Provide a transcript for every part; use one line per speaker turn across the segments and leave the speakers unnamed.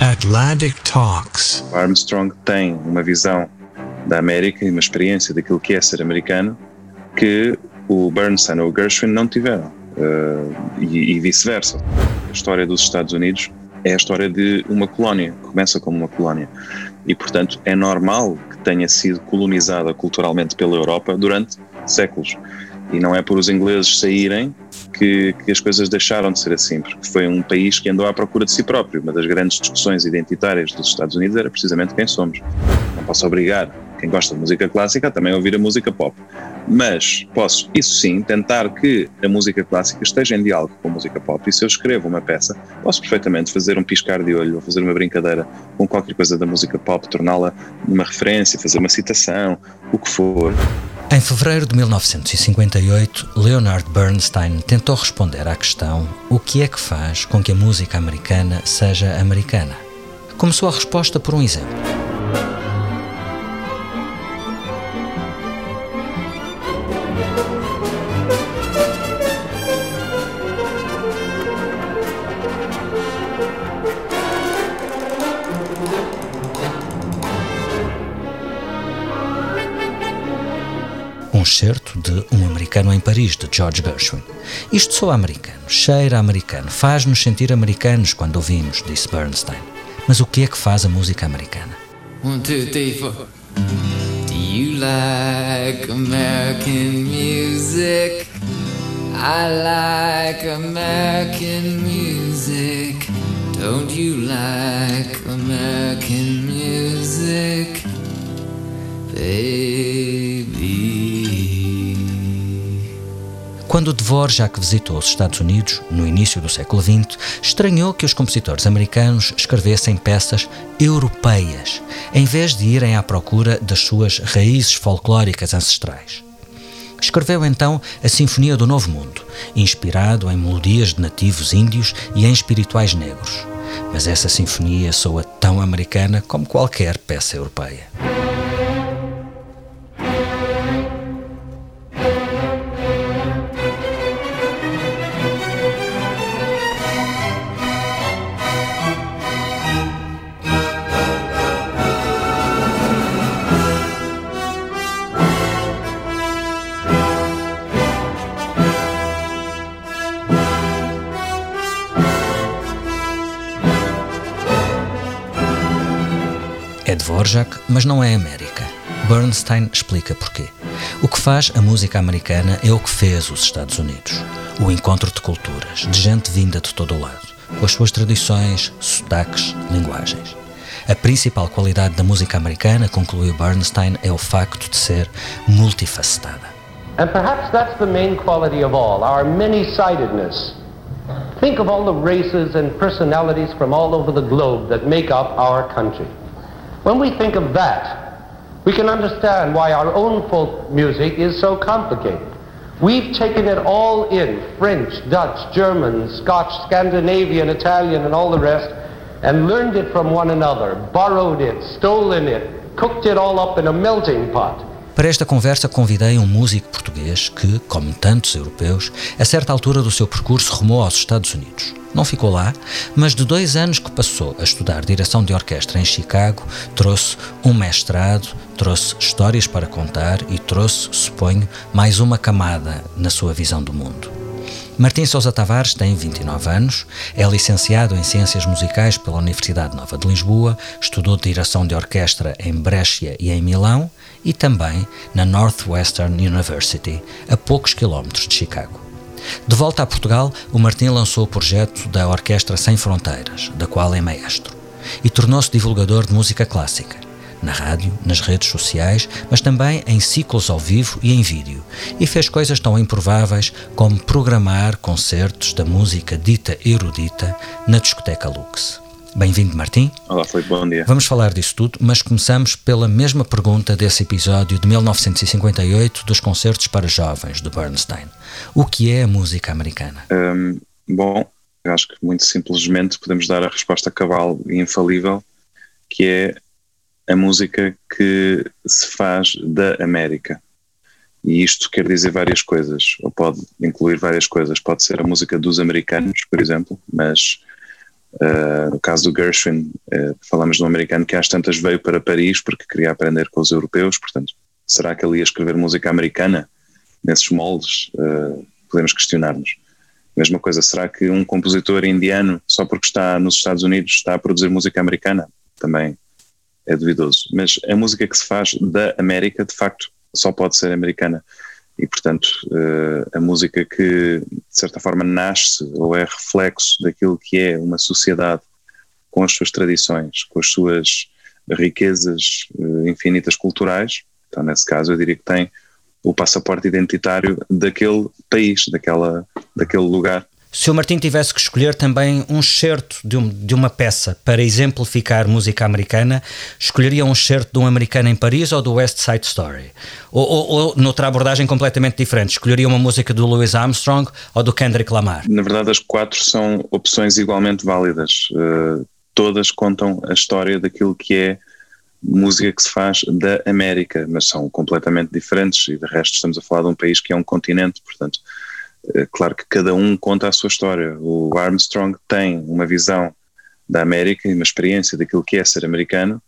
Atlantic Talks.
Armstrong tem uma visão da América e uma experiência daquilo que é ser americano que o Bernstein ou o Gershwin não tiveram. Uh, e, e vice-versa. A história dos Estados Unidos é a história de uma colónia, começa como uma colónia. E, portanto, é normal que tenha sido colonizada culturalmente pela Europa durante séculos. E não é por os ingleses saírem que, que, as coisas deixaram de ser assim, porque foi um país que andou à procura de si próprio. Uma das grandes discussões identitárias dos Estados Unidos era precisamente quem somos. Não posso obrigar quem gosta de música clássica a também ouvir a música pop. Mas posso, isso sim, tentar que a música clássica esteja em diálogo com a música pop. E se eu escrevo uma peça, posso perfeitamente fazer um piscar de olho ou fazer uma brincadeira com qualquer coisa da música pop, torná-la uma referência, fazer uma citação, o que for.
Em fevereiro de 1958, Leonard Bernstein tentou responder à questão: o que é que faz com que a música americana seja americana? Começou a resposta por um exemplo. Excerto de Um Americano em Paris, de George Gershwin. Isto soa americano, cheira americano, faz-nos sentir americanos quando ouvimos, disse Bernstein. Mas o que é que faz a música americana?
One, two, three, four. Do you like American music? I like American music. Don't you like American music? Baby.
Quando Dvorak visitou os Estados Unidos, no início do século XX, estranhou que os compositores americanos escrevessem peças europeias, em vez de irem à procura das suas raízes folclóricas ancestrais. Escreveu então a Sinfonia do Novo Mundo, inspirado em melodias de nativos índios e em espirituais negros. Mas essa sinfonia soa tão americana como qualquer peça europeia. Dvorak, mas não é América. Bernstein explica porquê. O que faz a música americana é o que fez os Estados Unidos. O encontro de culturas, de gente vinda de todo o lado, com as suas tradições, sotaques, linguagens. A principal qualidade da música americana, concluiu Bernstein, é o facto de ser multifacetada.
And perhaps that's the main quality of all, our many-sidedness. Think of all the races and personalities from all over the globe that make up our country. When we think of that, we can understand why our own folk music is so complicated. We've taken it all in, French, Dutch, German, Scotch, Scandinavian, Italian, and all the rest, and learned it from one another, borrowed it, stolen it, cooked it all up in a melting pot.
Para esta conversa convidei um músico português que, como tantos europeus, a certa altura do seu percurso rumou aos Estados Unidos. Não ficou lá, mas de dois anos que passou a estudar direção de orquestra em Chicago, trouxe um mestrado, trouxe histórias para contar e trouxe, suponho, mais uma camada na sua visão do mundo. Martim Sousa Tavares tem 29 anos, é licenciado em Ciências Musicais pela Universidade Nova de Lisboa, estudou direção de orquestra em Brescia e em Milão e também na Northwestern University, a poucos quilómetros de Chicago. De volta a Portugal, o Martim lançou o projeto da Orquestra Sem Fronteiras, da qual é maestro, e tornou-se divulgador de música clássica, na rádio, nas redes sociais, mas também em ciclos ao vivo e em vídeo, e fez coisas tão improváveis como programar concertos da música dita erudita na discoteca Lux. Bem-vindo, Martim.
Olá, Felipe, bom dia.
Vamos falar disso tudo, mas começamos pela mesma pergunta desse episódio de 1958 dos concertos para jovens do Bernstein. O que é a música americana?
Um, bom, acho que muito simplesmente podemos dar a resposta cabal e infalível, que é a música que se faz da América. E isto quer dizer várias coisas, ou pode incluir várias coisas. Pode ser a música dos americanos, por exemplo, mas uh, no caso do Gershwin, uh, falamos de um americano que às tantas veio para Paris porque queria aprender com os europeus, portanto, será que ele ia escrever música americana nesses moldes? Uh, podemos questionar-nos. Mesma coisa, será que um compositor indiano, só porque está nos Estados Unidos, está a produzir música americana? Também é duvidoso. Mas a música que se faz da América, de facto, só pode ser americana. E, portanto, uh, a música que, de certa forma, nasce ou é reflexo daquilo que é uma sociedade com as suas tradições, com as suas riquezas uh, infinitas culturais, então, nesse caso, eu diria que tem o passaporte identitário daquele país, daquela, daquele lugar.
Se o Martim tivesse que escolher também um excerto de, um, de, uma peça para exemplificar música americana, escolheria um excerto de um americano em Paris ou do West Side Story? Ou, ou, ou noutra abordagem completamente diferente, escolheria uma música do Louis Armstrong ou do Kendrick Lamar?
Na verdade, as quatro são opções igualmente válidas. Uh, todas contam a história daquilo que é música que se faz da América, mas são completamente diferentes e de resto estamos a falar de um país que é um continente, portanto claro que cada um conta a sua história. O Armstrong tem uma visão da América e uma experiência daquilo que é ser americano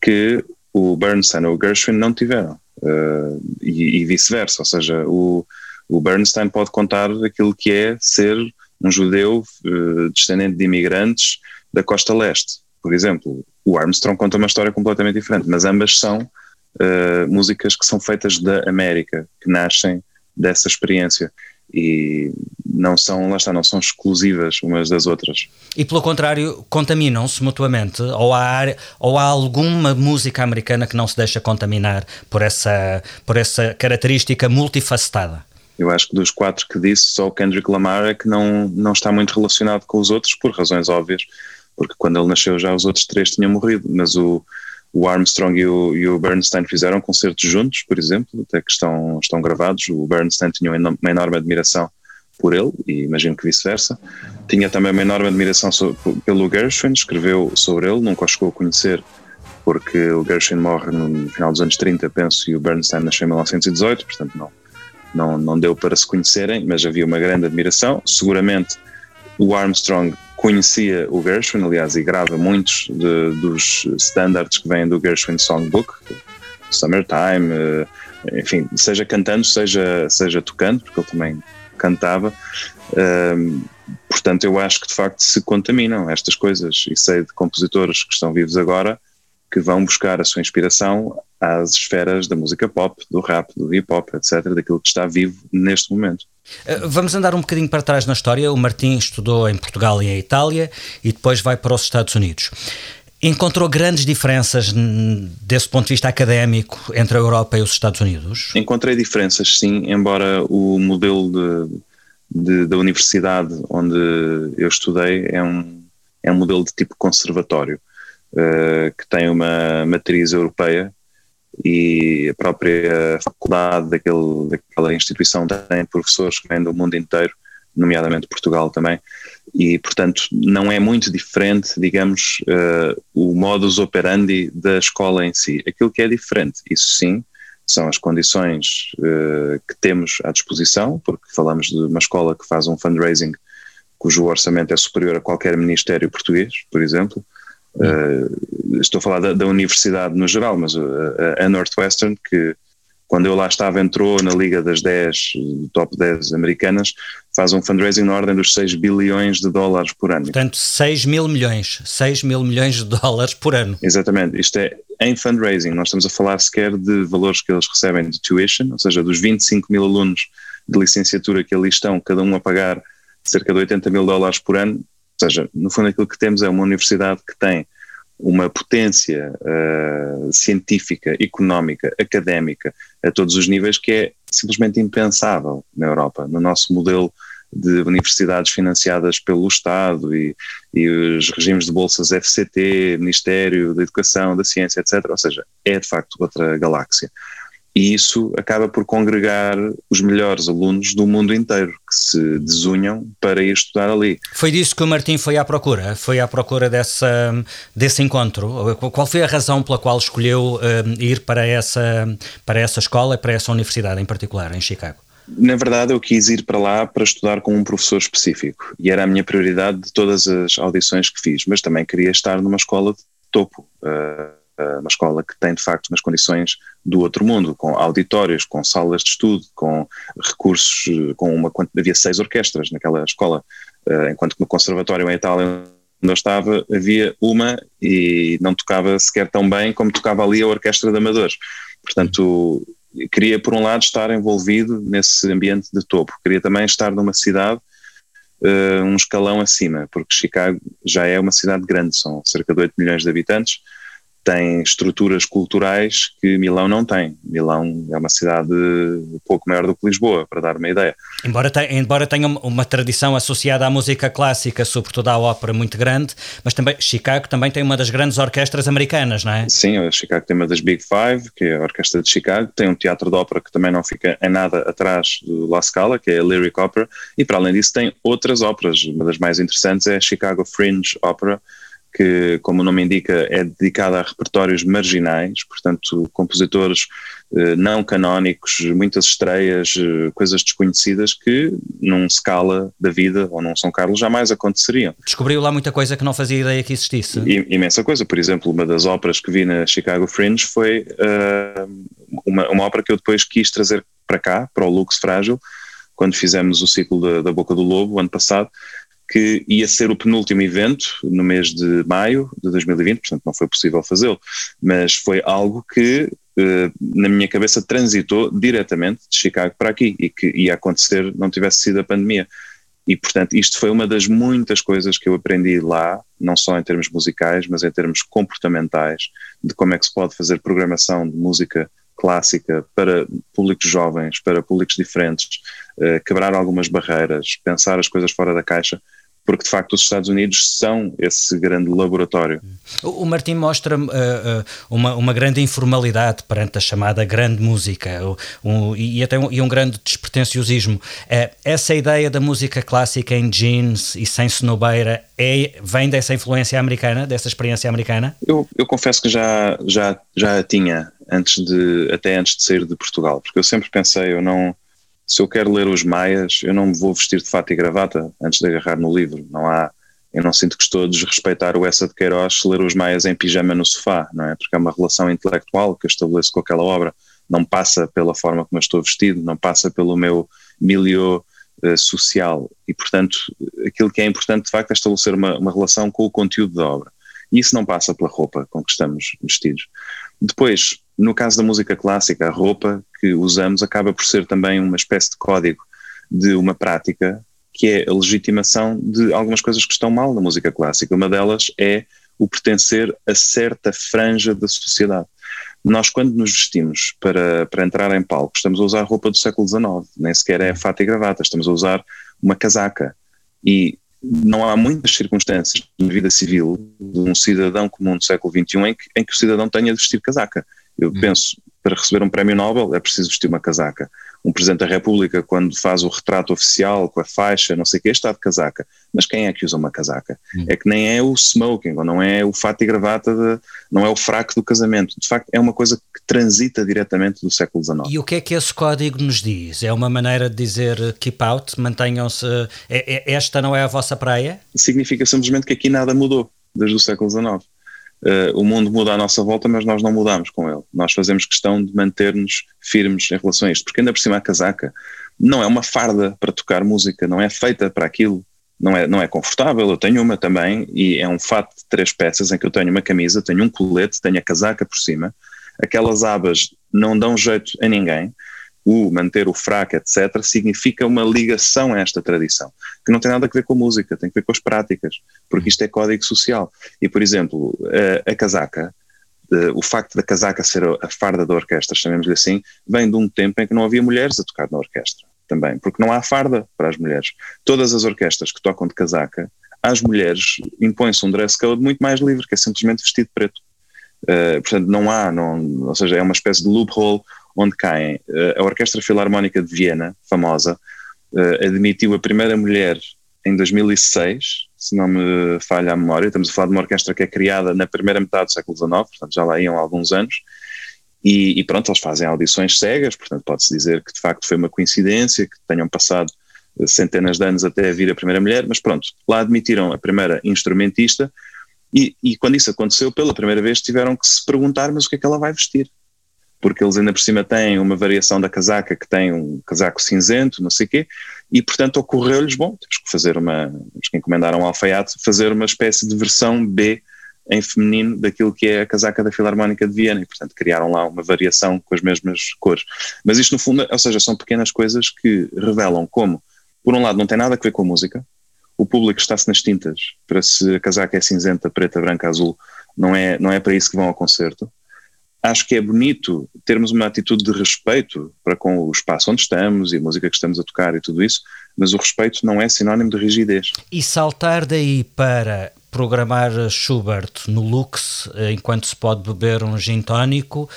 que o Bernstein ou o Gershwin não tiveram. Uh, e, e vice-versa, ou seja, o, o, Bernstein pode contar aquilo que é ser um judeu uh, descendente de imigrantes da costa leste, por exemplo. O Armstrong conta uma história completamente diferente, mas ambas são uh, músicas que são feitas da América, que nascem dessa experiência e não são, lá está, não são exclusivas umas das outras.
E pelo contrário, contaminam-se mutuamente? Ou há, ou há alguma música americana que não se deixa contaminar por essa, por essa característica multifacetada?
Eu acho que dos quatro que disse, só o Kendrick Lamar é que não, não está muito relacionado com os outros, por razões óbvias, porque quando ele nasceu já os outros três tinham morrido, mas o, o Armstrong e o, e o, Bernstein fizeram concertos juntos, por exemplo, até que estão, estão gravados. O Bernstein tinha uma enorme admiração por ele, e imagino que vice-versa. Tinha também uma enorme admiração sobre, pelo Gershwin, escreveu sobre ele, nunca o chegou a conhecer, porque o Gershwin morre no final dos anos 30, penso, e o Bernstein nasceu em 1918, portanto não, não, não deu para se conhecerem, mas havia uma grande admiração. Seguramente o Armstrong conhecia o Gershwin, aliás, e grava muitos de, dos standards que vêm do Gershwin Songbook, Summertime, eh, enfim, seja cantando, seja, seja tocando, porque ele também cantava. Um, portanto, eu acho que de facto se contaminam estas coisas e sei de compositores que estão vivos agora que vão buscar a sua inspiração às esferas da música pop, do rap, do hip hop, etc., daquilo que está vivo neste momento.
Eh, vamos andar um bocadinho para trás na história. O Martim estudou em Portugal e em Itália e depois vai para os Estados Unidos. Encontrou grandes diferenças desse ponto de vista académico entre a Europa e os Estados Unidos?
Encontrei diferenças, sim, embora o modelo de, de, da universidade onde eu estudei é um, é um modelo de tipo conservatório, uh, que tem uma matriz europeia e a própria faculdade daquele, daquela instituição tem professores que vêm do mundo inteiro, nomeadamente Portugal também, e portanto não é muito diferente, digamos, uh, o modus operandi da escola em si. Aquilo que é diferente, isso sim, são as condições uh, que temos à disposição, porque falamos de uma escola que faz um fundraising cujo orçamento é superior a qualquer ministério português, por exemplo, Uh, estou a falar da, da, universidade no geral, mas a, a, Northwestern, que quando eu lá estava entrou na liga das 10, top 10 americanas, faz um fundraising na ordem dos 6 bilhões de dólares por ano.
Portanto, 6 mil milhões, 6 mil milhões de dólares por ano.
Exatamente, isto é em fundraising, nós estamos a falar sequer de valores que eles recebem de tuition, ou seja, dos 25 mil alunos de licenciatura que ali estão, cada um a pagar cerca de 80 mil dólares por ano, ou seja, no fundo aquilo que temos é uma universidade que tem uma potência uh, científica, económica, académica a todos os níveis que é simplesmente impensável na Europa. No nosso modelo de universidades financiadas pelo Estado e, e os regimes de bolsas FCT, Ministério da Educação, da Ciência, etc. Ou seja, é de facto outra galáxia. E isso acaba por congregar os melhores alunos do mundo inteiro que se desunham para ir estudar ali.
Foi disso que o Martim foi à procura? Foi à procura dessa, desse encontro? Qual foi a razão pela qual escolheu uh, ir para essa, para essa escola e para essa universidade em particular, em Chicago?
Na verdade, eu quis ir para lá para estudar com um professor específico e era a minha prioridade de todas as audições que fiz, mas também queria estar numa escola de topo. Uh, uma escola que tem de facto umas condições do outro mundo, com auditórios, com salas de estudo, com recursos, com uma havia seis orquestras naquela escola, eh, enquanto que no conservatório em Itália onde eu estava havia uma e não tocava sequer tão bem como tocava ali a orquestra de amadores. Portanto, queria por um lado estar envolvido nesse ambiente de topo, queria também estar numa cidade um escalão acima, porque Chicago já é uma cidade grande, são cerca de 8 milhões de habitantes, tem estruturas culturais que Milão não tem. Milão é uma cidade pouco maior do que Lisboa, para dar uma ideia.
Embora, tenha, embora tenha uma tradição associada à música clássica, sobretudo à ópera, muito grande, mas também Chicago também tem uma das grandes orquestras americanas, não é?
Sim, Chicago tem uma das Big Five, que é a Orquestra de Chicago, tem um teatro de ópera que também não fica em nada atrás do La Scala, que é a Lyric Opera, e para além disso tem outras óperas. Uma das mais interessantes é a Chicago Fringe Opera, que, como o nome indica, é dedicada a repertórios marginais, portanto, compositores eh, não canónicos, muitas estreias, eh, coisas desconhecidas que num scala da vida ou num São Carlos jamais aconteceriam.
Descobriu lá muita coisa que não fazia ideia que existisse.
I, imensa coisa, por exemplo, uma das óperas que vi na Chicago Fringe foi uh, uma, uma ópera que eu depois quis trazer para cá, para o Lux Frágil, quando fizemos o ciclo da, da Boca do Lobo, ano passado, que ia ser o penúltimo evento no mês de maio de 2020, portanto não foi possível fazê-lo, mas foi algo que eh, na minha cabeça transitou diretamente de Chicago para aqui e que ia acontecer não tivesse sido a pandemia. E, portanto, isto foi uma das muitas coisas que eu aprendi lá, não só em termos musicais, mas em termos comportamentais, de como é que se pode fazer programação de música clássica para públicos jovens, para públicos diferentes, uh, quebrar algumas barreiras, pensar as coisas fora da caixa, porque de facto os Estados Unidos são esse grande laboratório.
O, Martim mostra uh, uh, uma, uma grande informalidade perante a chamada grande música um, e até um, e um grande despretensiosismo. Uh, essa ideia da música clássica em jeans e sem snobeira é, vem dessa influência americana, dessa experiência americana?
Eu, eu confesso que já, já, já a tinha antes de, até antes de sair de Portugal, porque eu sempre pensei, eu não se eu quero ler os Maias, eu não me vou vestir de fato e gravata antes de agarrar no livro. Não há, eu não sinto que estou a desrespeitar o Essa de Queiroz ler os Maias em pijama no sofá, não é? Porque é uma relação intelectual que eu estabeleço com aquela obra. Não passa pela forma como eu estou vestido, não passa pelo meu milieu uh, social. E, portanto, aquilo que é importante de facto é estabelecer uma, uma relação com o conteúdo da obra. E isso não passa pela roupa com que estamos vestidos. Depois, no caso da música clássica, a roupa que usamos acaba por ser também uma espécie de código de uma prática que é a legitimação de algumas coisas que estão mal na música clássica. Uma delas é o pertencer a certa franja da sociedade. Nós, quando nos vestimos para, para entrar em palco, estamos a usar roupa do século XIX, nem sequer é fata e gravata, estamos a usar uma casaca. E não há muitas circunstâncias na vida civil de um cidadão comum do século XXI em que, em que o cidadão tenha de vestir casaca. Eu hum. penso, para receber um prémio Nobel é preciso vestir uma casaca. Um Presidente da República, quando faz o retrato oficial com a faixa, não sei o que, está de casaca. Mas quem é que usa uma casaca? Hum. É que nem é o smoking, ou não é o fato e gravata, de, não é o fraco do casamento. De facto, é uma coisa que transita diretamente do século XIX.
E o que é que esse código nos diz? É uma maneira de dizer keep out, mantenham-se. É, é, esta não é a vossa praia?
Significa simplesmente que aqui nada mudou desde o século XIX. Uh, o mundo muda à nossa volta, mas nós não mudamos com ele. Nós fazemos questão de manter-nos firmes em relação a isto, porque ainda por cima a casaca não é uma farda para tocar música, não é feita para aquilo, não é, não é confortável. Eu tenho uma também e é um fato de três peças em que eu tenho uma camisa, tenho um colete, tenho a casaca por cima. Aquelas abas não dão jeito a ninguém o manter o fraco, etc., significa uma ligação a esta tradição, que não tem nada a ver com a música, tem a ver com as práticas, porque isto é código social. E, por exemplo, a, a casaca, o facto da casaca ser a farda da orquestra, chamemos-lhe assim, vem de um tempo em que não havia mulheres a tocar na orquestra. também, porque não há farda para as mulheres. Todas as orquestras que tocam de casaca, às mulheres impõe-se um dress code muito mais livre, que é simplesmente vestido preto. Uh, portanto, não há, não, ou seja, é uma espécie de loophole onde caem. Uh, a Orquestra Filarmónica de Viena, famosa, uh, admitiu a primeira mulher em 2006, se não me falha a memória. Estamos a falar de uma orquestra que é criada na primeira metade do século XIX, portanto já lá iam alguns anos. E, e pronto, eles fazem audições cegas, portanto pode-se dizer que de facto foi uma coincidência, que tenham passado centenas de anos até vir a primeira mulher, mas pronto, lá admitiram a primeira instrumentista e, e, quando isso aconteceu, pela primeira vez tiveram que se perguntar, mas o que é que ela vai vestir? Porque eles ainda por cima têm uma variação da casaca que tem um casaco cinzento, não sei o quê, e portanto ocorreu-lhes, bom, temos que fazer uma, temos que encomendar um alfaiate, fazer uma espécie de versão B em feminino daquilo que é a casaca da Filarmónica de Viena e portanto criaram lá uma variação com as mesmas cores. Mas isto no fundo, ou seja, são pequenas coisas que revelam como, por um lado, não tem nada a ver com a música, o público está-se nas tintas para se a casaca é cinzenta, preta, branca, azul, não é, não é para isso que vão ao concerto. Acho que é bonito termos uma atitude de respeito para com o espaço onde estamos e a música que estamos a tocar e tudo isso, mas o respeito não é sinónimo de rigidez.
E saltar daí para programar Schubert no Lux eh, enquanto se pode beber um gin tónico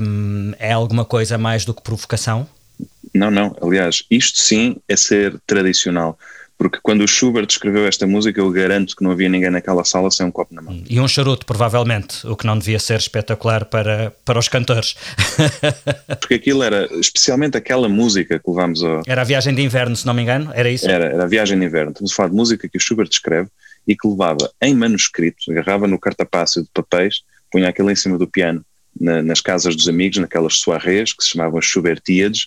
um, é alguma coisa mais do que provocação?
Não, não. Aliás, isto sim é ser tradicional porque quando o Schubert escreveu esta música, eu garanto que não havia ninguém naquela sala sem um copo na mão.
E um charuto, provavelmente, o que não devia ser espetacular para, para os cantores.
porque aquilo era, especialmente aquela música que levámos a.
Era a viagem de inverno, se não me engano, era isso?
Era, era a viagem de inverno. Estamos a falar de música que o Schubert escreve e que levava em manuscrito, agarrava no cartapácio de papéis, punha aquilo em cima do piano na, nas casas dos amigos, naquelas soirées que se chamavam Schubertíades,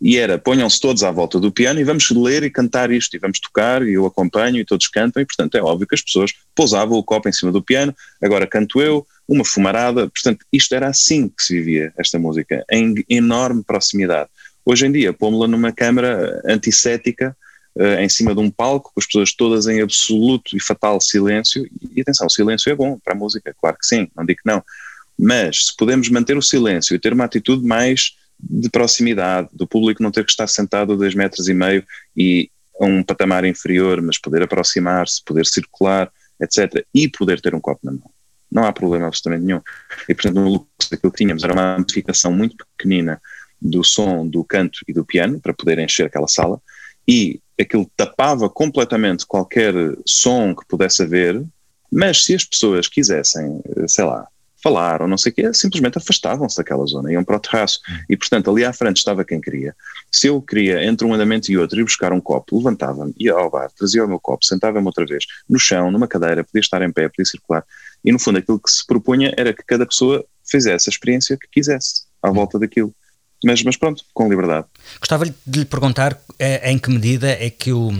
e era ponham-se todos à volta do piano e vamos ler e cantar isto, e vamos tocar, e eu acompanho, e todos cantam, e portanto é óbvio que as pessoas pousavam o copo em cima do piano, agora canto eu, uma fumarada, portanto isto era assim que se vivia esta música, em enorme proximidade. Hoje em dia, pô-la numa câmara antissética, uh, em cima de um palco, com as pessoas todas em absoluto e fatal silêncio, e atenção, o silêncio é bom para a música, claro que sim, não digo que não, mas se podemos manter o silêncio e ter uma atitude mais de proximidade, do público não ter que estar sentado a dois metros e meio e a um patamar inferior, mas poder aproximar-se, poder circular, etc. E poder ter um copo na mão. Não há problema absolutamente nenhum. E, portanto, no Lux, aquilo que tínhamos era uma amplificação muito pequenina do som, do canto e do piano, para poder encher aquela sala, e aquilo tapava completamente qualquer som que pudesse haver, mas se as pessoas quisessem, sei lá, falar ou não sei o quê, simplesmente afastavam-se daquela zona, iam para o terraço. E, portanto, ali à frente estava quem queria. Se eu queria, entre um andamento e outro, ir buscar um copo, levantava-me, ia ao bar, trazia o meu copo, sentava-me outra vez, no chão, numa cadeira, podia estar em pé, podia circular. E, no fundo, aquilo que se propunha era que cada pessoa fizesse a experiência que quisesse à volta daquilo mas, mas pronto, com liberdade.
Gostava de lhe perguntar é, em que medida é que o,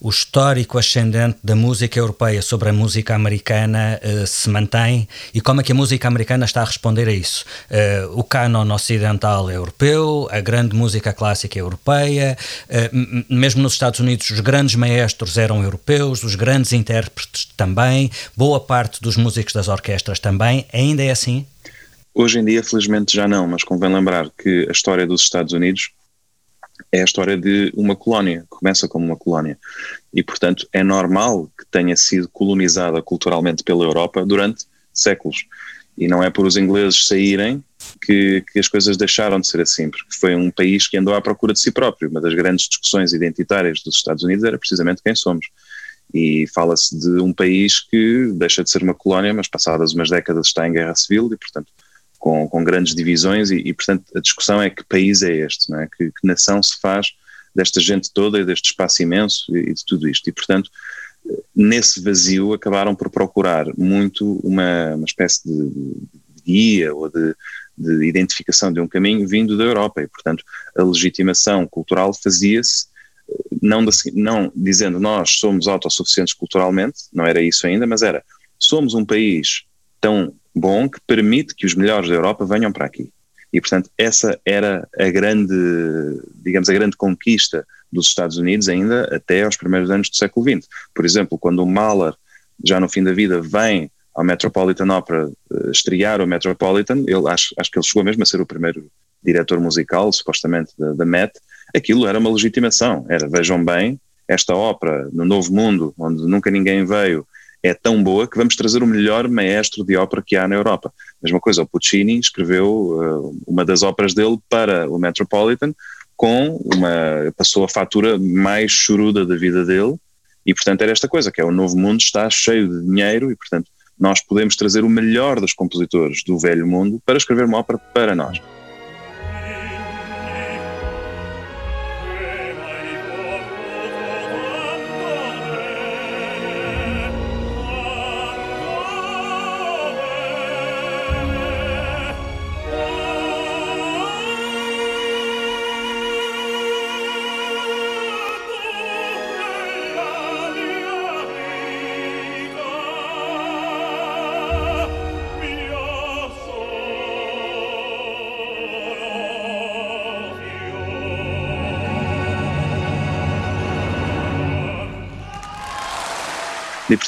o histórico ascendente da música europeia sobre a música americana uh, se mantém e como é que a música americana está a responder a isso. Uh, o cânon ocidental é europeu, a grande música clássica é europeia, uh, mesmo nos Estados Unidos os grandes maestros eram europeus, os grandes intérpretes também, boa parte dos músicos das orquestras também. Ainda é assim?
Hoje em dia, felizmente, já não, mas convém lembrar que a história dos Estados Unidos é a história de uma colónia, começa como uma colónia. E, portanto, é normal que tenha sido colonizada culturalmente pela Europa durante séculos. E não é por os ingleses saírem que, que, as coisas deixaram de ser assim, porque foi um país que andou à procura de si próprio. Uma das grandes discussões identitárias dos Estados Unidos era precisamente quem somos. E fala-se de um país que deixa de ser uma colónia, mas passadas umas décadas está em guerra civil e, portanto, com, com grandes divisões e, e, portanto, a discussão é que país é este, não é? Que, que, nação se faz desta gente toda e deste espaço imenso e, e de tudo isto. E, portanto, nesse vazio acabaram por procurar muito uma, uma espécie de, de guia ou de, de identificação de um caminho vindo da Europa e, portanto, a legitimação cultural fazia-se não, não dizendo nós somos autossuficientes culturalmente, não era isso ainda, mas era somos um país tão bom que permite que os melhores da Europa venham para aqui. E, portanto, essa era a grande, digamos, a grande conquista dos Estados Unidos ainda até aos primeiros anos do século XX. Por exemplo, quando o Mahler, já no fim da vida, vem ao Metropolitan Opera uh, estrear o Metropolitan, ele, acho, acho que ele chegou mesmo a ser o primeiro diretor musical, supostamente, da Met, aquilo era uma legitimação, era, vejam bem, esta ópera no Novo Mundo, onde nunca ninguém veio, é tão boa que vamos trazer o melhor maestro de ópera que há na Europa. Mesma coisa, o Puccini escreveu uh, uma das óperas dele para o Metropolitan com uma passou a fatura mais choruda da vida dele e portanto era esta coisa que é o novo mundo está cheio de dinheiro e portanto nós podemos trazer o melhor dos compositores do velho mundo para escrever uma ópera para nós.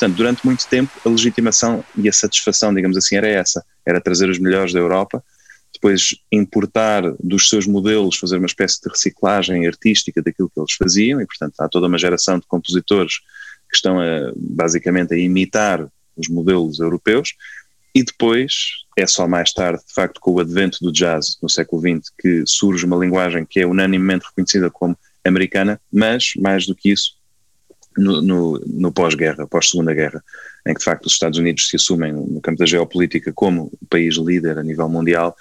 Portanto, durante muito tempo, a legitimação e a satisfação, digamos assim, era essa: era trazer os melhores da Europa, depois importar dos seus modelos, fazer uma espécie de reciclagem artística daquilo que eles faziam, e, portanto, há toda uma geração de compositores que estão a, basicamente a imitar os modelos europeus, e depois é só mais tarde, de facto, com o advento do jazz no século XX, que surge uma linguagem que é unanimemente reconhecida como americana, mas, mais do que isso, no, no, no pós-guerra, pós-segunda guerra, em que de facto os Estados Unidos se assumem no campo da geopolítica como o país líder a nível mundial,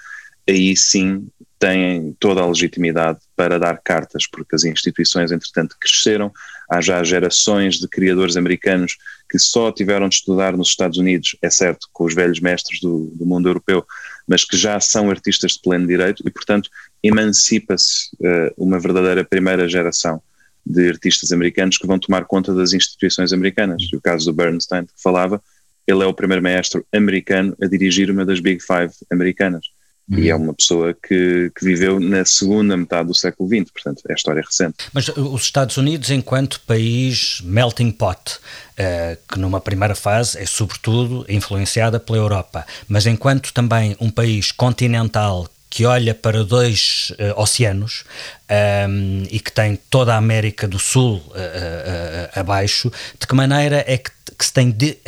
aí sim têm toda a legitimidade para dar cartas, porque as instituições, entretanto, cresceram. Há já gerações de criadores americanos que só tiveram de estudar nos Estados Unidos, é certo, com os velhos mestres do, do mundo europeu, mas que já são artistas de pleno direito e, portanto, emancipa-se uh, uma verdadeira primeira geração de artistas americanos que vão tomar conta das instituições americanas. E o caso do Bernstein, que falava, ele é o primeiro maestro americano a dirigir uma das Big Five americanas. Uhum. E é uma pessoa que, que, viveu na segunda metade do século XX, portanto, é a história recente.
Mas os Estados Unidos, enquanto país melting pot, uh, que numa primeira fase é sobretudo influenciada pela Europa, mas enquanto também um país continental que olha para dois uh, oceanos um, ehm, e que tem toda a América do Sul uh, uh, abaixo, de que maneira é que, que se tem de,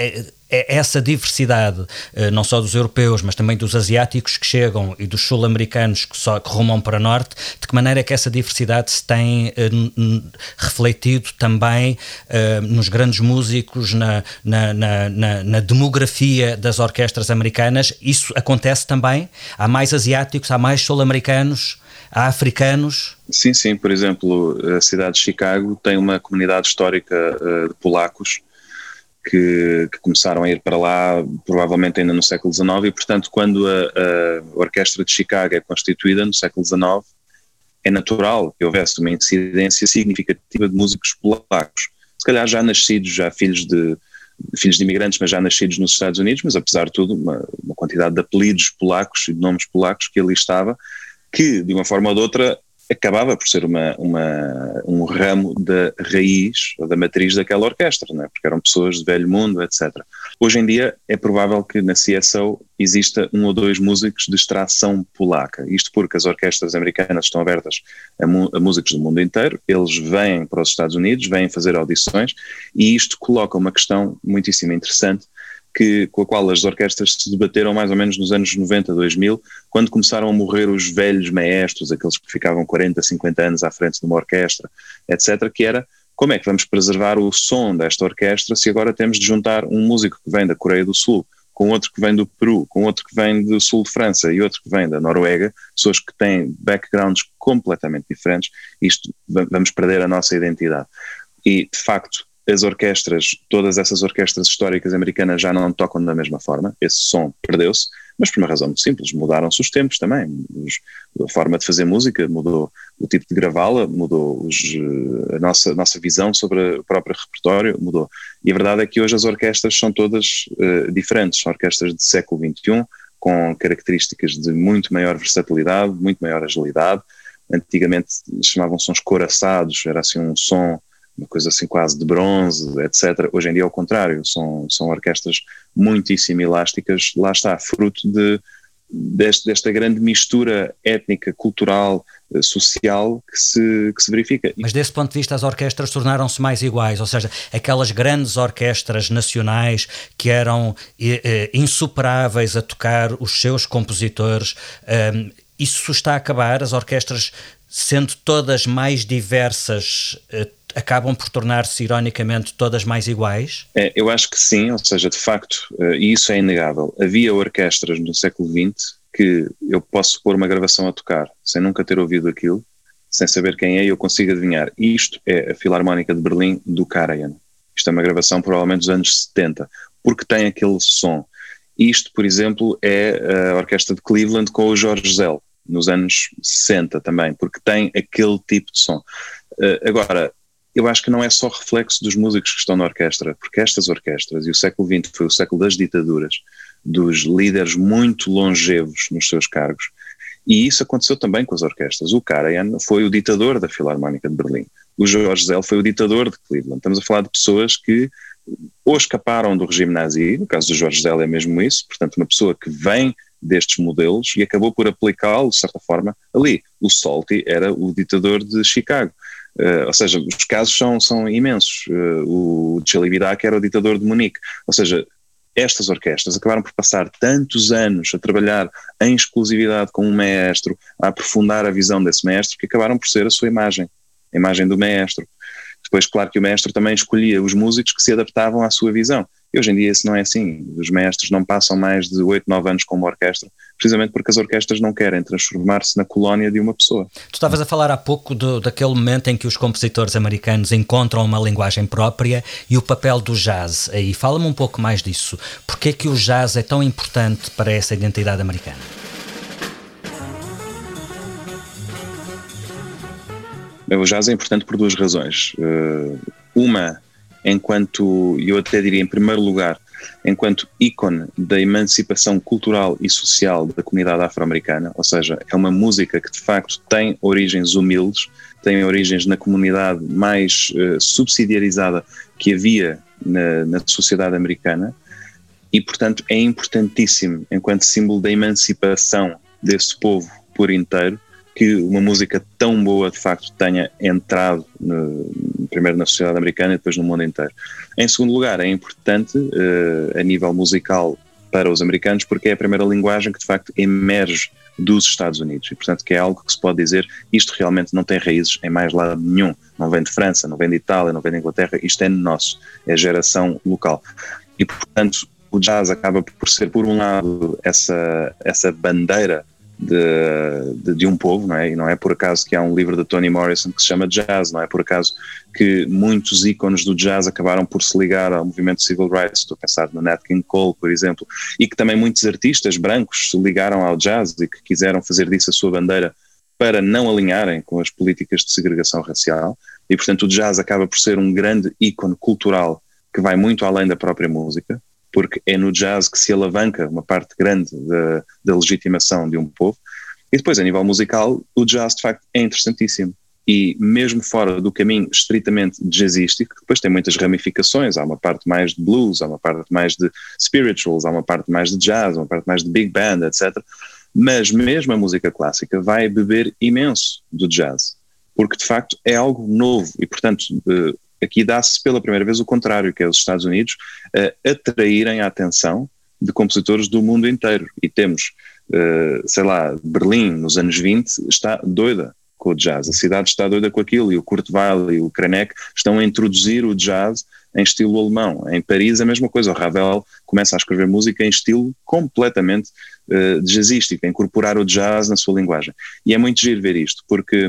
essa diversidade, não só dos europeus, mas também dos asiáticos que chegam e dos sul-americanos que, só, que rumam para norte, de que maneira é que essa diversidade se tem refletido também nos grandes músicos, na, na, na, na, demografia das orquestras americanas? Isso acontece também? Há mais asiáticos, há mais sul-americanos? Há africanos?
Sim, sim. Por exemplo, a cidade de Chicago tem uma comunidade histórica de polacos que, que, começaram a ir para lá provavelmente ainda no século XIX e, portanto, quando a, a Orquestra de Chicago é constituída no século XIX, é natural que houvesse uma incidência significativa de músicos polacos. Se calhar já nascidos, já filhos de, filhos de imigrantes, mas já nascidos nos Estados Unidos, mas apesar de tudo, uma, uma quantidade de apelidos polacos e de nomes polacos que ali estava, que, de uma forma ou de outra, acabava por ser uma, uma, um ramo da raiz da matriz daquela orquestra, é? porque eram pessoas de velho mundo, etc. Hoje em dia é provável que na CSO exista um ou dois músicos de extração polaca, isto porque as orquestras americanas estão abertas a, a músicos do mundo inteiro, eles vêm para os Estados Unidos, vêm fazer audições e isto coloca uma questão muitíssimo interessante que, com a qual as orquestras se debateram mais ou menos nos anos 90, 2000, quando começaram a morrer os velhos maestros, aqueles que ficavam 40, 50 anos à frente de uma orquestra, etc., que era como é que vamos preservar o som desta orquestra se agora temos de juntar um músico que vem da Coreia do Sul com outro que vem do Peru, com outro que vem do sul de França e outro que vem da Noruega, pessoas que têm backgrounds completamente diferentes, isto vamos perder a nossa identidade. E, de facto, as orquestras, todas essas orquestras históricas americanas já não tocam da mesma forma, esse som perdeu-se, mas por uma razão muito simples, mudaram-se os tempos também, a forma de fazer música mudou, o tipo de gravá-la mudou, os, a nossa, nossa visão sobre o próprio repertório mudou. E a verdade é que hoje as orquestras são todas uh, diferentes, são orquestras de século XXI, com características de muito maior versatilidade, muito maior agilidade. Antigamente chamavam-se uns coraçados, era assim um som uma coisa assim quase de bronze, etc. Hoje em dia é o contrário, são, são orquestras muitíssimo elásticas, lá está, fruto de deste, desta grande mistura étnica, cultural, eh, social que se, que se verifica.
Mas desse ponto de vista as orquestras tornaram-se mais iguais, ou seja, aquelas grandes orquestras nacionais que eram eh, insuperáveis a tocar os seus compositores, eh, isso está a acabar, as orquestras sendo todas mais diversas eh, acabam por tornar-se, ironicamente, todas mais iguais?
É, eu acho que sim, ou seja, de facto, uh, e isso é inegável, havia orquestras no século XX que eu posso pôr uma gravação a tocar sem nunca ter ouvido aquilo, sem saber quem é, eu consigo adivinhar. Isto é a Filarmónica de Berlim do Karajan. Isto é uma gravação provavelmente dos anos 70, porque tem aquele som. Isto, por exemplo, é a orquestra de Cleveland com o Jorge Zell, nos anos 60 também, porque tem aquele tipo de som. Uh, agora, eu acho que não é só reflexo dos músicos que estão na orquestra, porque estas orquestras, e o século XX foi o século das ditaduras, dos líderes muito longevos nos seus cargos, e isso aconteceu também com as orquestras. O Karajan foi o ditador da Filarmónica de Berlim, o Jorge Zell foi o ditador de Cleveland. Estamos a falar de pessoas que ou escaparam do regime nazi, no caso do Jorge Zell é mesmo isso, portanto uma pessoa que vem destes modelos e acabou por aplicá-lo, de certa forma, ali. O Solti era o ditador de Chicago. Uh, ou seja, os casos são, são imensos. Uh, o Chalibidac era o ditador de Munique. Ou seja, estas orquestras acabaram por passar tantos anos a trabalhar em exclusividade com um maestro, a aprofundar a visão desse maestro, que acabaram por ser a sua imagem, a imagem do maestro. Depois, claro que o maestro também escolhia os músicos que se adaptavam à sua visão. E hoje em dia isso não é assim. Os maestros não passam mais de 8, 9 anos com uma orquestra, precisamente porque as orquestras não querem transformar-se na colónia de uma pessoa.
Tu estavas a falar há pouco do, daquele momento em que os compositores americanos encontram uma linguagem própria e o papel do jazz. Aí fala-me um pouco mais disso. Porquê é que o jazz é tão importante para essa identidade americana?
O jazz é importante por duas razões. Uh, uma enquanto, eu até diria em primeiro lugar, enquanto ícone da emancipação cultural e social da comunidade afro-americana, ou seja, é uma música que de facto tem origens humildes, tem origens na comunidade mais uh, subsidiarizada que havia na, na sociedade americana. E, portanto, é importantíssimo enquanto símbolo da emancipação desse povo por inteiro que uma música tão boa de facto tenha entrado no, primeiro na sociedade americana e depois no mundo inteiro. Em segundo lugar, é importante uh, a nível musical para os americanos porque é a primeira linguagem que de facto emerge dos Estados Unidos. E portanto que é algo que se pode dizer isto realmente não tem raízes em mais lado nenhum, não vem de França, não vem de Itália, não vem de Inglaterra, isto é nosso, é geração local. E portanto o jazz acaba por ser por um lado essa, essa bandeira de, de, de, um povo, não é? E não é por acaso que há um livro de Toni Morrison que se chama Jazz, não é por acaso que muitos ícones do jazz acabaram por se ligar ao movimento civil rights, estou a pensar no Nat King Cole, por exemplo, e que também muitos artistas brancos se ligaram ao jazz e que quiseram fazer disso a sua bandeira para não alinharem com as políticas de segregação racial, e portanto o jazz acaba por ser um grande ícone cultural que vai muito além da própria música, porque é no jazz que se alavanca uma parte grande da, da legitimação de um povo. E depois, a nível musical, o jazz de facto é interessantíssimo. E mesmo fora do caminho estritamente jazzístico, depois tem muitas ramificações. Há uma parte mais de blues, há uma parte mais de spirituals, há uma parte mais de jazz, uma parte mais de big band, etc. Mas mesmo a música clássica vai beber imenso do jazz, porque de facto é algo novo e, portanto, eh, Aqui dá-se pela primeira vez o contrário, que é os Estados Unidos uh, atraírem a atenção de compositores do mundo inteiro. E temos, uh, sei lá, Berlim, nos anos 20, está doida com o jazz. A cidade está doida com aquilo e o Kurt Weill e o Krenek estão a introduzir o jazz em estilo alemão. Em Paris a mesma coisa, o Ravel começa a escrever música em estilo completamente uh, jazzístico, a incorporar o jazz na sua linguagem. E é muito giro ver isto, porque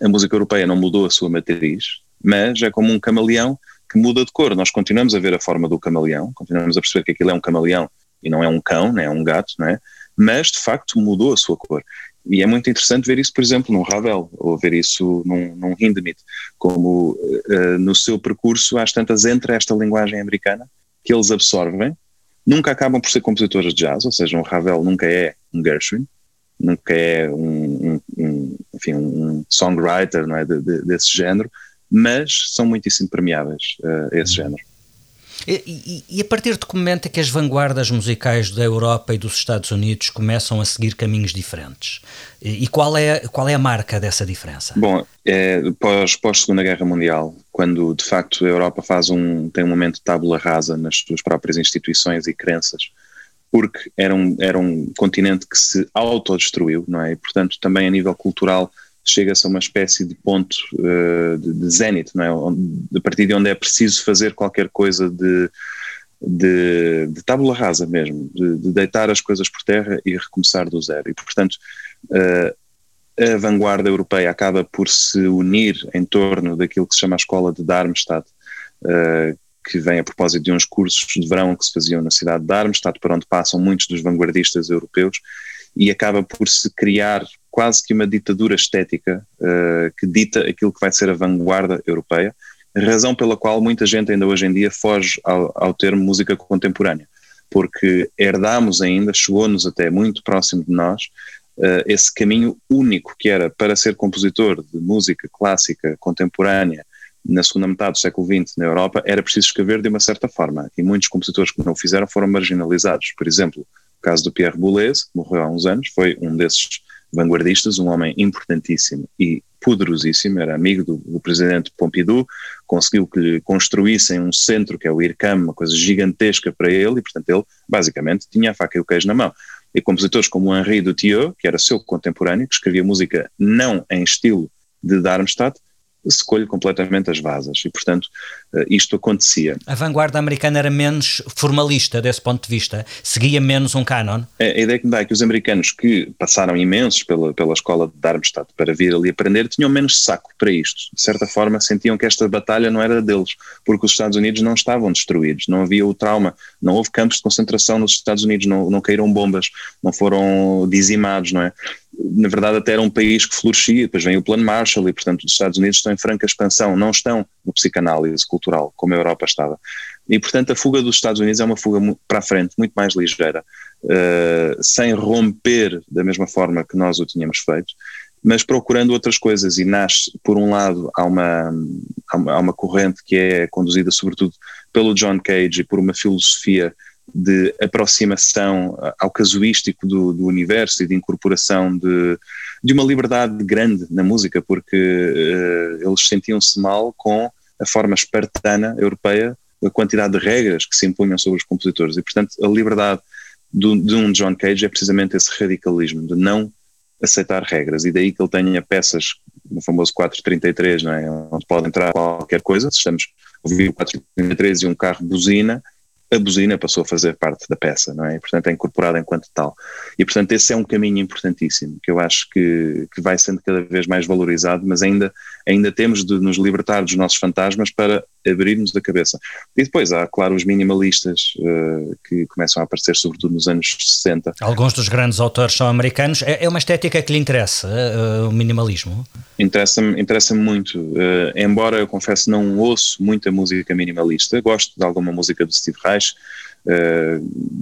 a música europeia não mudou a sua matriz, mas é como um camaleão que muda de cor. Nós continuamos a ver a forma do camaleão, continuamos a perceber que aquilo é um camaleão e não é um cão, nem é um gato, não é? Mas de facto mudou a sua cor. E é muito interessante ver isso, por exemplo, num Ravel, ou ver isso num, num Hindemith, como uh, no seu percurso, às tantas, entre esta linguagem americana, que eles absorvem, nunca acabam por ser compositores de jazz, ou seja, um Ravel nunca é um Gershwin, nunca é um, um, um enfim, um songwriter não é, de, de, desse género, mas são muitíssimo permeáveis uh, a esse género.
E, e, e, a partir de que momento é que as vanguardas musicais da Europa e dos Estados Unidos começam a seguir caminhos diferentes? E, e qual, é, qual é a marca dessa diferença?
Bom, é, pós, pós Segunda Guerra Mundial, quando de facto a Europa faz um, tem um momento de tábula rasa nas suas próprias instituições e crenças, porque era um, era um continente que se autodestruiu, não é? E, portanto, também a nível cultural chega-se a uma espécie de ponto uh, de, de não é? A partir de onde é preciso fazer qualquer coisa de, de, de tábula rasa mesmo, de, de, deitar as coisas por terra e recomeçar do zero. E, portanto, uh, a vanguarda europeia acaba por se unir em torno daquilo que se chama a Escola de Darmstadt, uh, que vem a propósito de uns cursos de verão que se faziam na cidade de Darmstadt, para onde passam muitos dos vanguardistas europeus, e acaba por se criar quase que uma ditadura estética uh, que dita aquilo que vai ser a vanguarda europeia, razão pela qual muita gente ainda hoje em dia foge ao, ao termo música contemporânea, porque herdamos ainda, chegou-nos até muito próximo de nós, uh, esse caminho único que era para ser compositor de música clássica contemporânea na segunda metade do século XX na Europa, era preciso escrever de uma certa forma, e muitos compositores que não o fizeram foram marginalizados. Por exemplo, o caso do Pierre Boulez, que morreu há uns anos, foi um desses vanguardistas, um homem importantíssimo e poderosíssimo, era amigo do, do, presidente Pompidou, conseguiu que lhe construíssem um centro que é o IRCAM, uma coisa gigantesca para ele, e portanto ele basicamente tinha a faca e o queijo na mão. E compositores como Henri Dutilleux, que era seu contemporâneo, que escrevia música não em estilo de Darmstadt, se completamente as vasas e, portanto, eh, isto acontecia.
A vanguarda americana era menos formalista desse ponto de vista, seguia menos um canon?
A, a ideia que me dá é que os americanos que passaram imensos pela, pela escola de Darmstadt para vir ali aprender tinham menos saco para isto. De certa forma, sentiam que esta batalha não era deles, porque os Estados Unidos não estavam destruídos, não havia o trauma, não houve campos de concentração nos Estados Unidos, não, não caíram bombas, não foram dizimados, não é? Na verdade até era um país que florescia, depois vem o plano Marshall e portanto os Estados Unidos estão em franca expansão, não estão no psicanálise cultural como a Europa estava. E portanto a fuga dos Estados Unidos é uma fuga para a frente, muito mais ligeira, uh, sem romper da mesma forma que nós o tínhamos feito, mas procurando outras coisas e nasce, por um lado, há uma, há uma, corrente que é conduzida sobretudo pelo John Cage e por uma filosofia de aproximação ao casuístico do, do universo e de incorporação de, de uma liberdade grande na música, porque uh, eles sentiam-se mal com a forma espartana europeia, a quantidade de regras que se impunham sobre os compositores. E, portanto, a liberdade do, de um John Cage é precisamente esse radicalismo, de não aceitar regras. E daí que ele tenha peças no famoso 433, não é? onde pode entrar qualquer coisa, se estamos a ouvir o 433 e um carro buzina, a buzina passou a fazer parte da peça, não é? E, portanto, é incorporada enquanto tal. E, portanto, esse é um caminho importantíssimo, que eu acho que, que vai sendo cada vez mais valorizado, mas ainda, ainda temos de nos libertar dos nossos fantasmas para abrirmos a cabeça. E depois há, claro, os minimalistas uh, que começam a aparecer, sobretudo nos anos 60.
Alguns dos grandes autores são americanos. É, é uma estética que lhe interessa, uh, o minimalismo?
Interessa-me interessa muito. Uh, embora eu confesso não ouço muita música minimalista, gosto de alguma música do Steve Reich,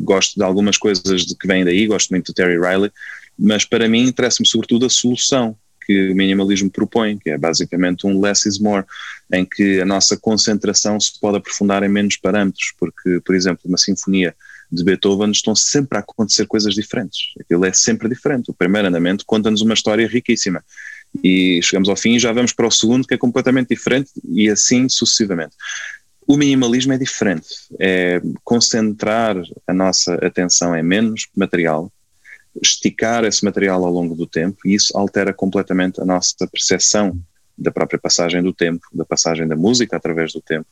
gosto de algumas coisas de que vêm daí, gosto muito do Terry Riley, mas para mim interessa-me sobretudo a solução que o minimalismo propõe, que é basicamente um less is more, em que a nossa concentração se pode aprofundar em menos parâmetros, porque, por exemplo, uma sinfonia de Beethoven estão sempre a acontecer coisas diferentes. Aquilo é sempre diferente. O primeiro andamento conta-nos uma história riquíssima. E chegamos ao fim e já vamos para o segundo, que é completamente diferente, e assim sucessivamente. O minimalismo é diferente. É concentrar a nossa atenção em menos material, esticar esse material ao longo do tempo e isso altera completamente a nossa percepção da própria passagem do tempo, da passagem da música através do tempo.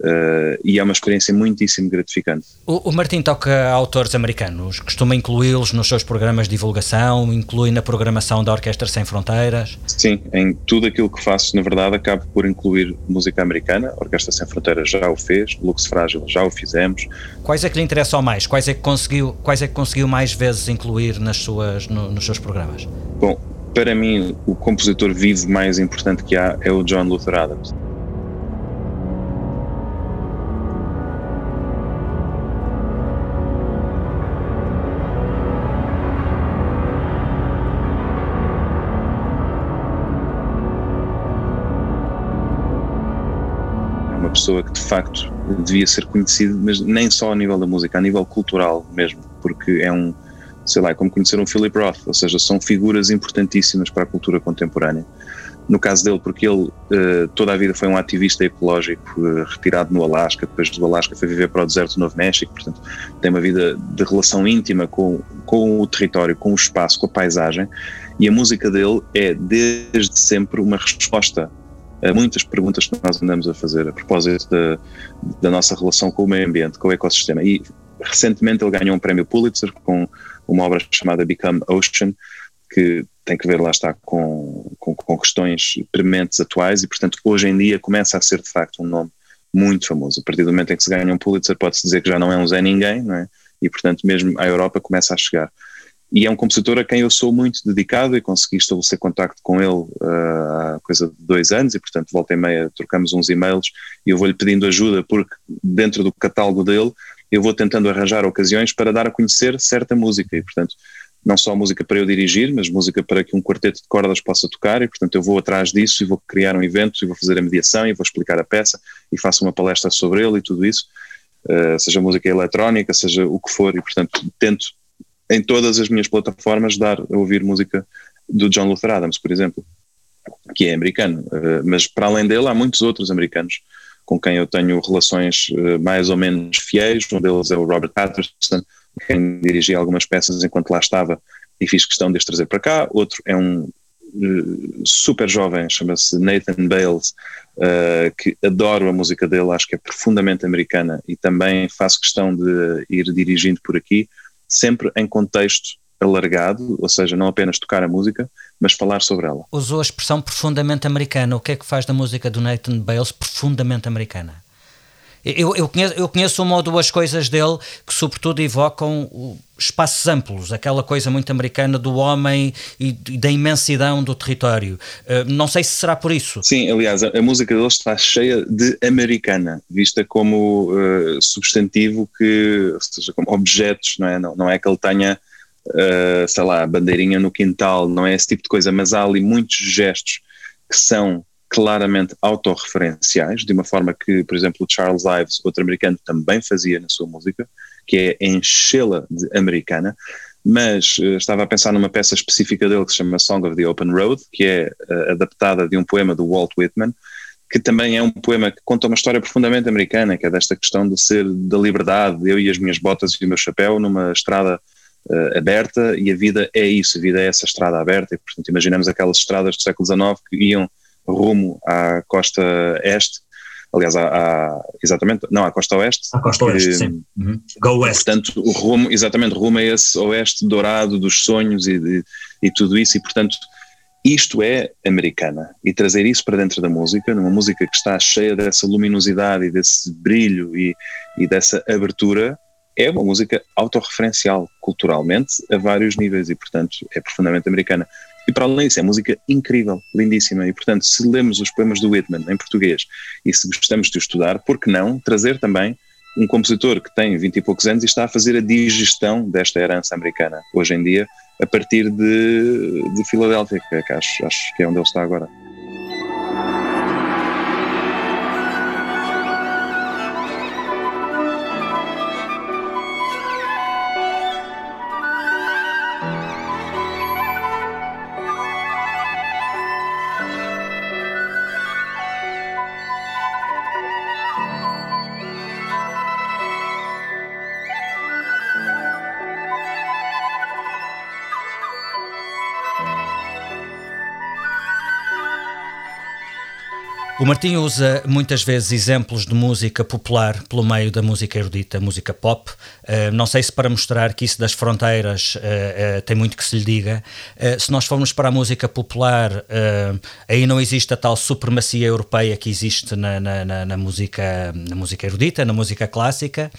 Uh, e é uma experiência muitíssimo gratificante.
O, o Martim toca autores americanos, costuma incluí-los nos seus programas de divulgação, inclui na programação da Orquestra Sem Fronteiras?
Sim, em tudo aquilo que faço, na verdade, acabo por incluir música americana. A Orquestra Sem Fronteiras já o fez, Lux Frágil já o fizemos.
Quais é que lhe interessam mais? Quais é que conseguiu, quais é que conseguiu mais vezes incluir nas suas, no, nos seus programas?
Bom, para mim, o compositor vivo mais importante que há é o John Luther Adams. uma uma pessoa que de facto devia ser conhecido, mas nem só a nível da música, a nível cultural mesmo, porque é um, sei lá, é como conhecer um Philip Roth, ou seja, são figuras importantíssimas para a cultura contemporânea. No caso dele, porque ele uh, toda a vida foi um ativista ecológico, uh, retirado no Alasca, depois do Alasca foi viver para o deserto do Novo México, portanto tem uma vida de relação íntima com, com o território, com o espaço, com a paisagem, e a música dele é desde sempre uma resposta a muitas perguntas que nós andamos a fazer a propósito da, da nossa relação com o meio ambiente, com o ecossistema. E recentemente ele ganhou um prémio Pulitzer com uma obra chamada Become Ocean, que tem que ver, lá está, com, com, com, questões prementes atuais e, portanto, hoje em dia começa a ser de facto um nome muito famoso. A partir do momento em que se ganha um Pulitzer, pode-se dizer que já não é um Zé Ninguém, não é? E, portanto, mesmo a Europa começa a chegar. E é um compositor a quem eu sou muito dedicado e consegui estabelecer contacto com ele uh, há coisa de dois anos e, portanto, volta e meia trocamos uns e-mails e eu vou-lhe pedindo ajuda porque dentro do catálogo dele eu vou tentando arranjar ocasiões para dar a conhecer certa música e, portanto, não só música para eu dirigir, mas música para que um quarteto de cordas possa tocar e, portanto, eu vou atrás disso e vou criar um evento e vou fazer a mediação e vou explicar a peça e faço uma palestra sobre ele e tudo isso, uh, seja música eletrónica, seja o que for e, portanto, tento em todas as minhas plataformas dar a ouvir música do John Luther Adams, por exemplo, que é americano, uh, mas para além dele há muitos outros americanos com quem eu tenho relações uh, mais ou menos fiéis, um deles é o Robert Patterson, quem dirigi algumas peças enquanto lá estava e fiz questão de os trazer para cá. Outro é um uh, super jovem, chama-se Nathan Bales, uh, que adoro a música dele, acho que é profundamente americana e também faço questão de ir dirigindo por aqui, sempre em contexto alargado, ou seja, não apenas tocar a música, mas falar sobre ela.
Usou a expressão profundamente americana. O que é que faz da música do Nathan Bales profundamente americana? Eu, eu, conheço, eu conheço uma ou duas coisas dele que, sobretudo, evocam espaços amplos, aquela coisa muito americana do homem e da imensidão do território. Uh, não sei se será por isso.
Sim, aliás, a, a, música dele está cheia de americana, vista como uh, substantivo que, ou seja, como objetos, não é? Não, não é que ele tenha, uh, sei lá, bandeirinha no quintal, não é esse tipo de coisa, mas há ali muitos gestos que são claramente autorreferenciais, de uma forma que, por exemplo, Charles Ives, outro americano, também fazia na sua música, que é enchê-la de americana, mas uh, estava a pensar numa peça específica dele que se chama Song of the Open Road, que é uh, adaptada de um poema do Walt Whitman, que também é um poema que conta uma história profundamente americana, que é desta questão de ser da liberdade, eu e as minhas botas e o meu chapéu numa estrada uh, aberta, e a vida é isso, a vida é essa estrada aberta, e portanto imaginamos aquelas estradas do século XIX que iam rumo à costa este, aliás, à, à, exatamente, não, à costa oeste.
À costa oeste, sim. Uhum. Go west.
Portanto, o rumo, exatamente, rumo a esse oeste dourado dos sonhos e, de, e tudo isso, e portanto, isto é americana. E trazer isso para dentro da música, numa música que está cheia dessa luminosidade e desse brilho e, e dessa abertura, é uma música autorreferencial culturalmente a vários níveis e, portanto, é profundamente americana. E para além disso, é música incrível, lindíssima. E, portanto, se lemos os poemas do Whitman em português e se gostamos de estudar, por que não trazer também um compositor que tem vinte e poucos anos e está a fazer a digestão desta herança americana, hoje em dia, a partir de, de Filadélfia, que acho, acho que é onde ele está agora.
O Martinho usa muitas vezes exemplos de música popular pelo meio da música erudita, música pop. Uh, não sei se para mostrar que isso das fronteiras uh, uh, tem muito que se lhe diga. se nós formos para a música popular, aí não existe a tal supremacia europeia que existe na, na, na, na música, na música erudita, na música clássica.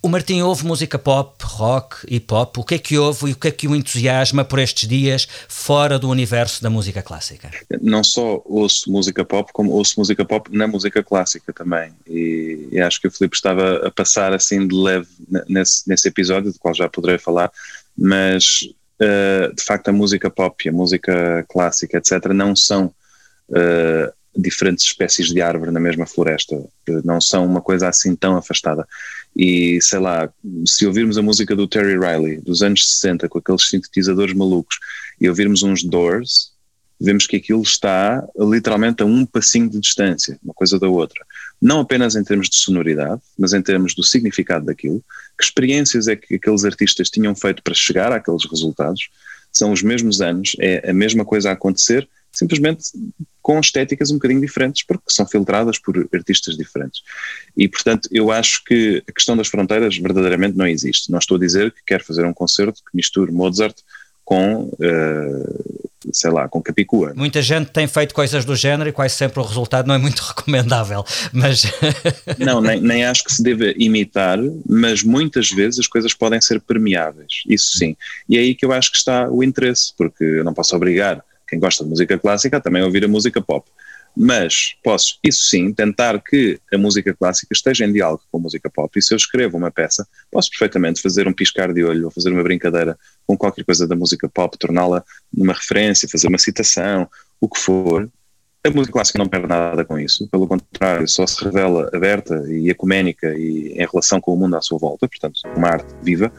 O Martim ouve música pop, rock, hip hop. O que é que ouve e o que é que o entusiasma por estes dias fora do universo da música clássica?
Não só ouço música pop, como ouço música pop na música clássica também. E, e acho que o Filipe estava a passar assim de leve nesse, nesse episódio, do qual já poderei falar, mas uh, de facto a música pop e a música clássica, etc., não são uh, diferentes espécies de árvore na mesma floresta, não são uma coisa assim tão afastada. E sei lá, se ouvirmos a música do Terry Riley dos anos 60 com aqueles sintetizadores malucos e ouvirmos uns Doors, vemos que aquilo está literalmente a um passinho de distância, uma coisa da outra. Não apenas em termos de sonoridade, mas em termos do significado daquilo, que experiências é que aqueles artistas tinham feito para chegar àqueles resultados, são os mesmos anos, é a mesma coisa a acontecer, simplesmente com estéticas um bocadinho diferentes, porque são filtradas por artistas diferentes. E, portanto, eu acho que a questão das fronteiras verdadeiramente não existe. Não estou a dizer que quero fazer um concerto que misture Mozart com, uh, sei lá, com Capicua.
Muita gente tem feito coisas do género e quase sempre o resultado não é muito recomendável, mas...
não, nem, nem acho que se deva imitar, mas muitas vezes as coisas podem ser permeáveis, isso sim. E é aí que eu acho que está o interesse, porque eu não posso obrigar quem gosta de música clássica também ouvir a música pop mas posso, isso sim, tentar que a música clássica esteja em diálogo com a música pop. E se eu escrevo uma peça, posso perfeitamente fazer um piscar de olho ou fazer uma brincadeira com qualquer coisa da música pop, torná-la numa referência, fazer uma citação, o que for. A música clássica não perde nada com isso, pelo contrário, só se revela aberta e ecuménica e em relação com o mundo à sua volta, portanto, uma arte viva.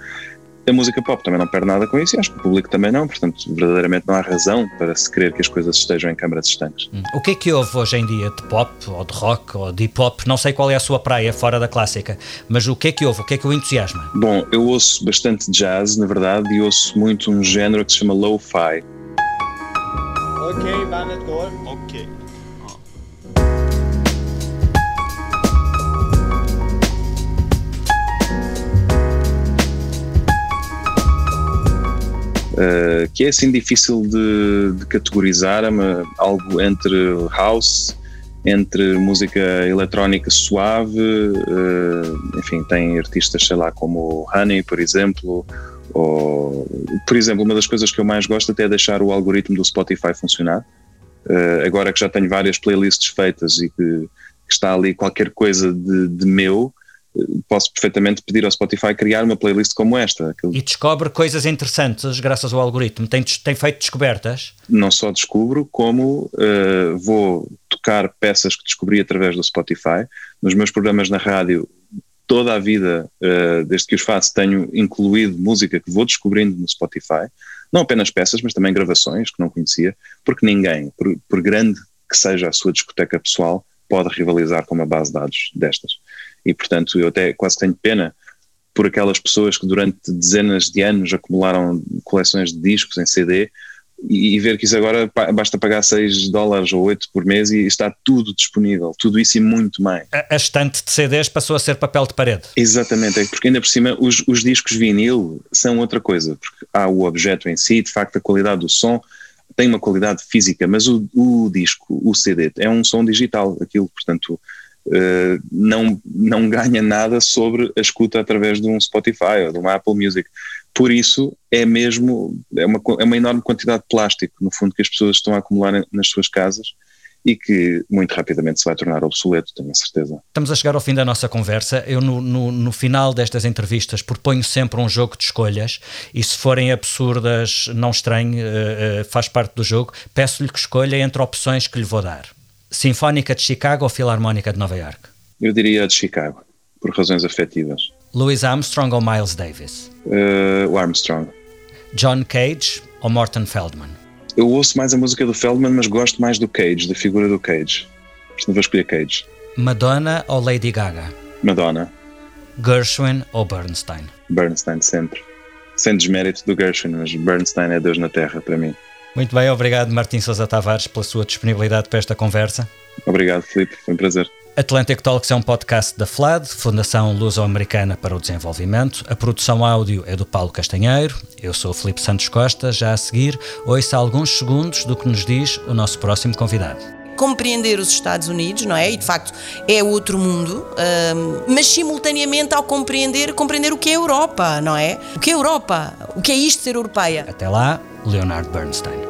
A música pop também não perde nada com isso e acho que o público também não, portanto, verdadeiramente não há razão para se crer que as coisas estejam em câmaras distantes.
Hum. O que é que houve hoje em dia de pop, ou de rock, ou de hip hop? Não sei qual é a sua praia fora da clássica, mas o que é que houve? O que é que o entusiasma?
Bom, eu ouço bastante jazz, na verdade, e ouço muito um género que se chama lo-fi.
Ok, bandet går. Ok.
Uh, que é assim difícil de, de categorizar, é algo entre house, entre música eletrónica suave, uh, enfim, tem artistas, sei lá, como Honey, por exemplo, ou, por exemplo, uma das coisas que eu mais gosto até é deixar o algoritmo do Spotify funcionar. Uh, agora que já tenho várias playlists feitas e que, que está ali qualquer coisa de, de meu, posso perfeitamente pedir ao Spotify criar uma playlist como esta.
E descobre coisas interessantes graças ao algoritmo. Tem, tem feito descobertas?
Não só descubro, como uh, vou tocar peças que descobri através do Spotify. Nos meus programas na rádio, toda a vida, uh, desde que os faço, tenho incluído música que vou descobrindo no Spotify. Não apenas peças, mas também gravações que não conhecia, porque ninguém, por, por grande que seja a sua discoteca pessoal, pode rivalizar com uma base de dados destas e portanto eu até quase tenho pena por aquelas pessoas que durante dezenas de anos acumularam coleções de discos em CD e, e ver que isso agora basta pagar 6 dólares ou 8 por mês e está tudo disponível, tudo isso e muito mais.
A, a estante de CDs passou a ser papel de parede.
Exatamente, é porque ainda por cima os, os discos vinil são outra coisa, porque há o objeto em si, de facto a qualidade do som tem uma qualidade física, mas o, o disco, o CD, é um som digital, aquilo, portanto Uh, não, não ganha nada sobre a escuta através de um Spotify ou de uma Apple Music. Por isso, é mesmo é uma, é uma enorme quantidade de plástico, no fundo, que as pessoas estão a acumular nas suas casas e que muito rapidamente se vai tornar obsoleto, tenho a certeza.
Estamos a chegar ao fim da nossa conversa. Eu, no, no, no, final destas entrevistas, proponho sempre um jogo de escolhas e, se forem absurdas, não estranhe, uh, uh, faz parte do jogo. Peço-lhe que escolha entre opções que lhe vou dar. Sinfónica de Chicago ou Filarmónica de Nova York?
Eu diria a de Chicago, por razões afetivas.
Louis Armstrong ou Miles Davis?
Uh, o Armstrong.
John Cage ou Morton Feldman?
Eu ouço mais a música do Feldman, mas gosto mais do Cage, da figura do Cage. Portanto, vou escolher Cage.
Madonna ou Lady Gaga?
Madonna.
Gershwin ou Bernstein?
Bernstein, sempre. Sem desmérito do Gershwin, mas Bernstein é Deus na Terra para mim.
Muito bem, obrigado Martim Sousa Tavares pela sua disponibilidade para esta conversa.
Obrigado, Filipe, foi um prazer.
Atlantic Talks é um podcast da FLAD, Fundação Luso-Americana para o Desenvolvimento. A produção áudio é do Paulo Castanheiro. Eu sou o Filipe Santos Costa. Já a seguir, ouça alguns segundos do que nos diz o nosso próximo convidado
compreender os Estados Unidos, não é? E de facto é outro mundo, mas simultaneamente ao compreender, compreender o que é Europa, não é? O que é Europa? O que é isto ser europeia?
Até lá, Leonard Bernstein.